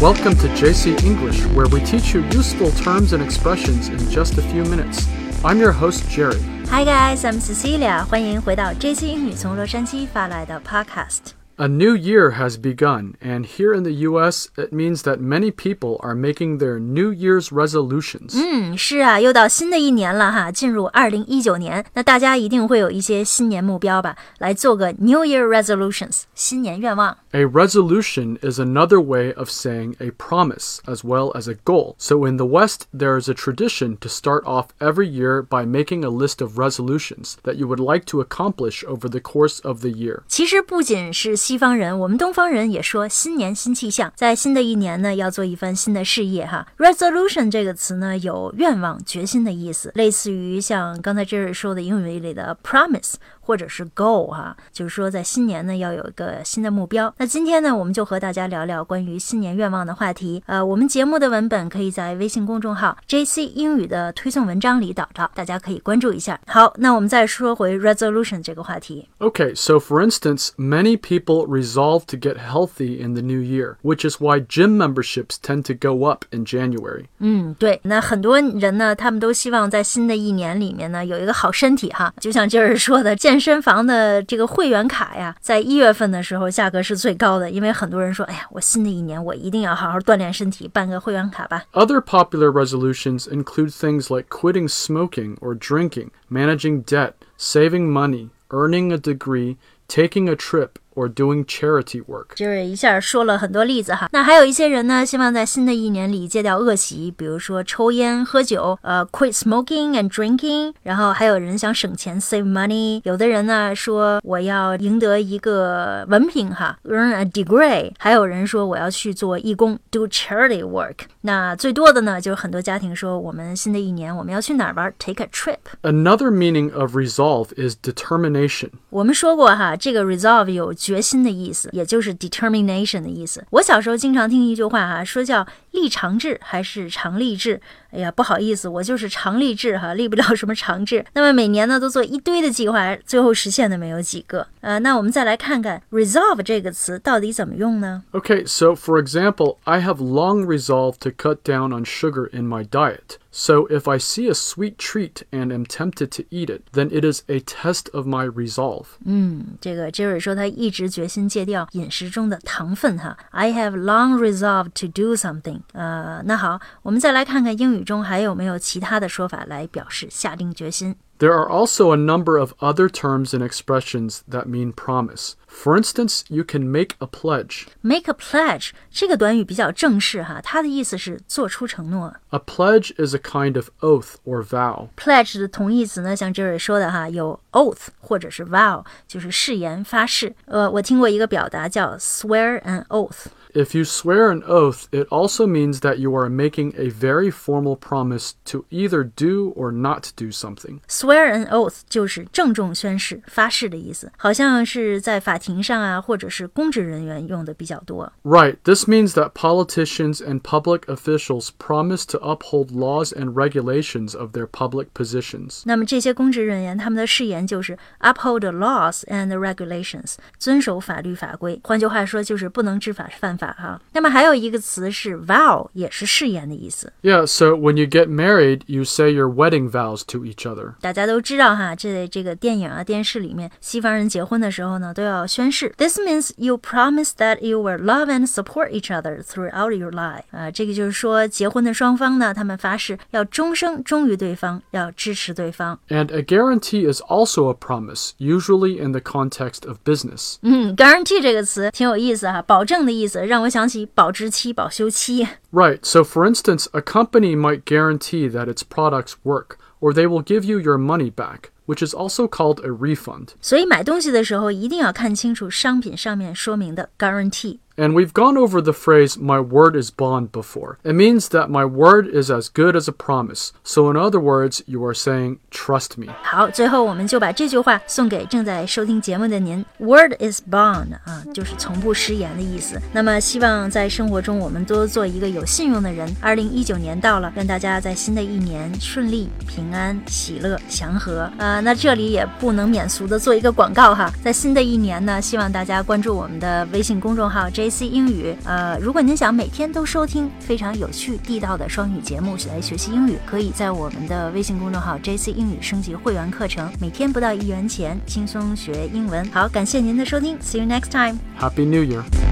Welcome to JC English, where we teach you useful terms and expressions in just a few minutes. I'm your host, Jerry. Hi guys, I'm Cecilia. 欢迎回到 JC 英语从洛杉矶发来的 Podcast。 A new year has begun, and here in the US, it means that many people are making their New Year's resolutions. 嗯，是啊，又到新的一年了哈，进入二零一九年，那大家一定会有一些新年目标吧，来做个 New Year resolutions 新年愿望。 A resolution is another way of saying a promise as well as a goal. So in the West, there is a tradition to start off every year by making a list of resolutions that you would like to accomplish over the course of the year. 其实不仅是 西方人，我们东方人也说新年新气象，在新的一年呢，要做一番新的事业哈。Resolution 这个词呢，有愿望、决心的意思，类似于像刚才这儿说的英语里的 promise 或者是 goal 哈，就是说在新年呢要有一个新的目标。那今天呢，我们就和大家聊聊关于新年愿望的话题。呃，我们节目的文本可以在微信公众号 JC 英语的推送文章里找到，大家可以关注一下。好，那我们再说回 resolution 这个话题。 Okay, so for instance, many people resolve to get healthy in the new year, which is why gym memberships tend to go up in January. 嗯，对，那很多人呢，他们都希望在新的一年里面呢有一个好身体哈。就像今儿说的，健 身房的这个会员卡呀，在一月份的时候价格是最高的，因为很多人说，哎呀，我新的一年我一定要好好锻炼身体，办个会员卡吧。 Other popular resolutions include things like quitting smoking or drinking, managing debt, saving money, earning a degree, taking a trip, or doing charity work. 就是一下说了很多例子哈。那还有一些人呢，希望在新的一年里戒掉恶习，比如说抽烟、喝酒，呃，quit smoking and drinking。然后还有人想省钱，save money。有的人呢说我要赢得一个文凭哈，earn a degree。还有人说我要去做义工，do charity work。那最多的呢，就是很多家庭说我们新的一年我们要去哪儿玩，take a trip。 Another meaning of resolve is determination. 我们说过哈，这个 resolve 有 决心的意思，也就是 determination 的意思。我小时候经常听一句话哈，说叫立长志还是长立志。哎呀，不好意思，我就是长立志哈，立不了什么长志。那么每年呢都做一堆的计划，最后实现的没有几个。呃，那我们再来看看 resolve 这个词到底怎么用呢？ Okay, so for example, I have long resolved to cut down on sugar in my diet. So if I see a sweet treat and am tempted to eat it, then it is a test of my resolve. 嗯，这个 Jerry 说他一直决心戒掉饮食中的糖分哈。I have long resolved to do something。 呃，那好，我们再来看看英语中还有没有其他的说法来表示下定决心。 There are also a number of other terms and expressions that mean promise. For instance, you can make a pledge. Make a pledge 这个短语比较正式哈，它的意思是做出承诺。 A pledge is a kind of oath or vow. Pledge 的同义词呢，像 Jerry 说的哈，有 oath 或者是 vow，就是誓言、发誓。呃，我听过一个表达叫 swear an oath。 If you swear an oath, it also means that you are making a very formal promise to either do or not do something. Swear an oath 就是郑重宣誓、发誓的意思，好像是在法庭上啊，或者是公职人员用的比较多。 Right, this means that politicians and public officials promise to uphold laws and regulations of their public positions. 那么这些公职人员他们的誓言就是 uphold the laws and regulations，遵守法律法规。换句话说，就是不能知法犯法 哈。那么还有一个词是 vow，也是誓言的意思。 Yeah, so when you get married, you say your wedding vows to each other. 大家都知道哈，这这个电影啊、电视里面，西方人结婚的时候呢，都要宣誓。This means you promise that you will love and support each other throughout your life。啊，这个就是说，结婚的双方呢，他们发誓要终生忠于对方，要支持对方。 And a guarantee is also a promise, usually in the context of business. 嗯，guarantee 这个词挺有意思哈，保证的意思，让 我想起保质期、保修期。 Right, so for instance, a company might guarantee that its products work, or they will give you your money back, which is also called a refund. 所以买东西的时候一定要看清楚商品上面说明的 guarantee。 And we've gone over the phrase, my word is bond before. It means that my word is as good as a promise. So, in other words, you are saying, trust me. 好，最后我们就把这句话送给正在收听节目的您。Word is bond 啊，就是从不食言的意思。那么，希望在生活中我们多做一个有信用的人。二零一九年到了，愿大家在新的一年顺利、平安、喜乐、祥和。呃，那这里也不能免俗的做一个广告哈，在新的一年呢，希望大家关注我们的微信公众号 J JC 英语。呃，如果您想每天都收听非常有趣地道的双语节目来学习英语，可以在我们的微信公众号 JC 英语升级会员课程，每天不到一元钱，轻松学英文。好，感谢您的收听，See you next time。Happy New Year.